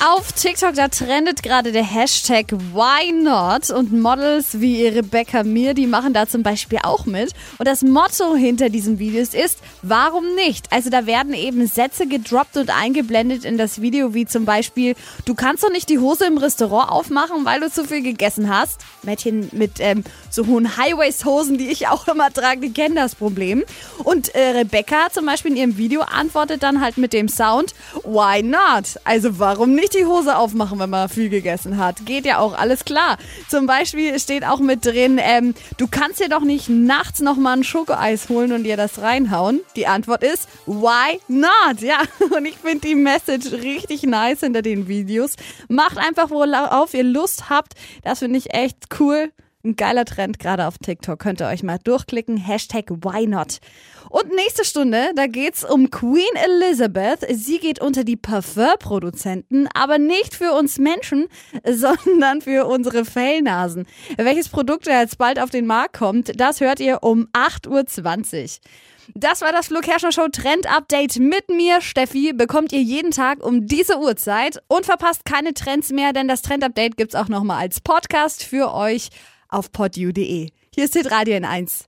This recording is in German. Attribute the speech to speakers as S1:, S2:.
S1: Auf TikTok, da trendet gerade der Hashtag Why Not und Models wie Rebecca Mir, die machen da zum Beispiel auch mit. Und das Motto hinter diesen Videos ist, warum nicht? Also da werden eben Sätze gedroppt und eingeblendet in das Video, wie zum Beispiel, du kannst doch nicht die Hose im Restaurant aufmachen, weil du zu viel gegessen hast. Mädchen mit ähm, so hohen High-Waist-Hosen, die ich auch immer trage, die kennen das Problem. Und äh, Rebecca zum Beispiel in ihrem Video antwortet dann halt mit dem Sound, Why not? Also warum nicht? Nicht die Hose aufmachen, wenn man viel gegessen hat. Geht ja auch, alles klar. Zum Beispiel steht auch mit drin, ähm, du kannst dir doch nicht nachts nochmal ein Schokoeis holen und dir das reinhauen. Die Antwort ist, why not? Ja, und ich finde die Message richtig nice hinter den Videos. Macht einfach, worauf ihr Lust habt. Das finde ich echt cool. Ein geiler Trend, gerade auf TikTok. Könnt ihr euch mal durchklicken. Hashtag why not. Und nächste Stunde, da geht's um Queen Elizabeth. Sie geht unter die Parfum-Produzenten, aber nicht für uns Menschen, sondern für unsere Fellnasen. Welches Produkt jetzt bald auf den Markt kommt, das hört ihr um 8.20 Uhr. Das war das Flo Kerschner Show Trend Update mit mir, Steffi. Bekommt ihr jeden Tag um diese Uhrzeit und verpasst keine Trends mehr, denn das Trend Update gibt's auch nochmal als Podcast für euch auf podu.de. Hier ist Radio in 1.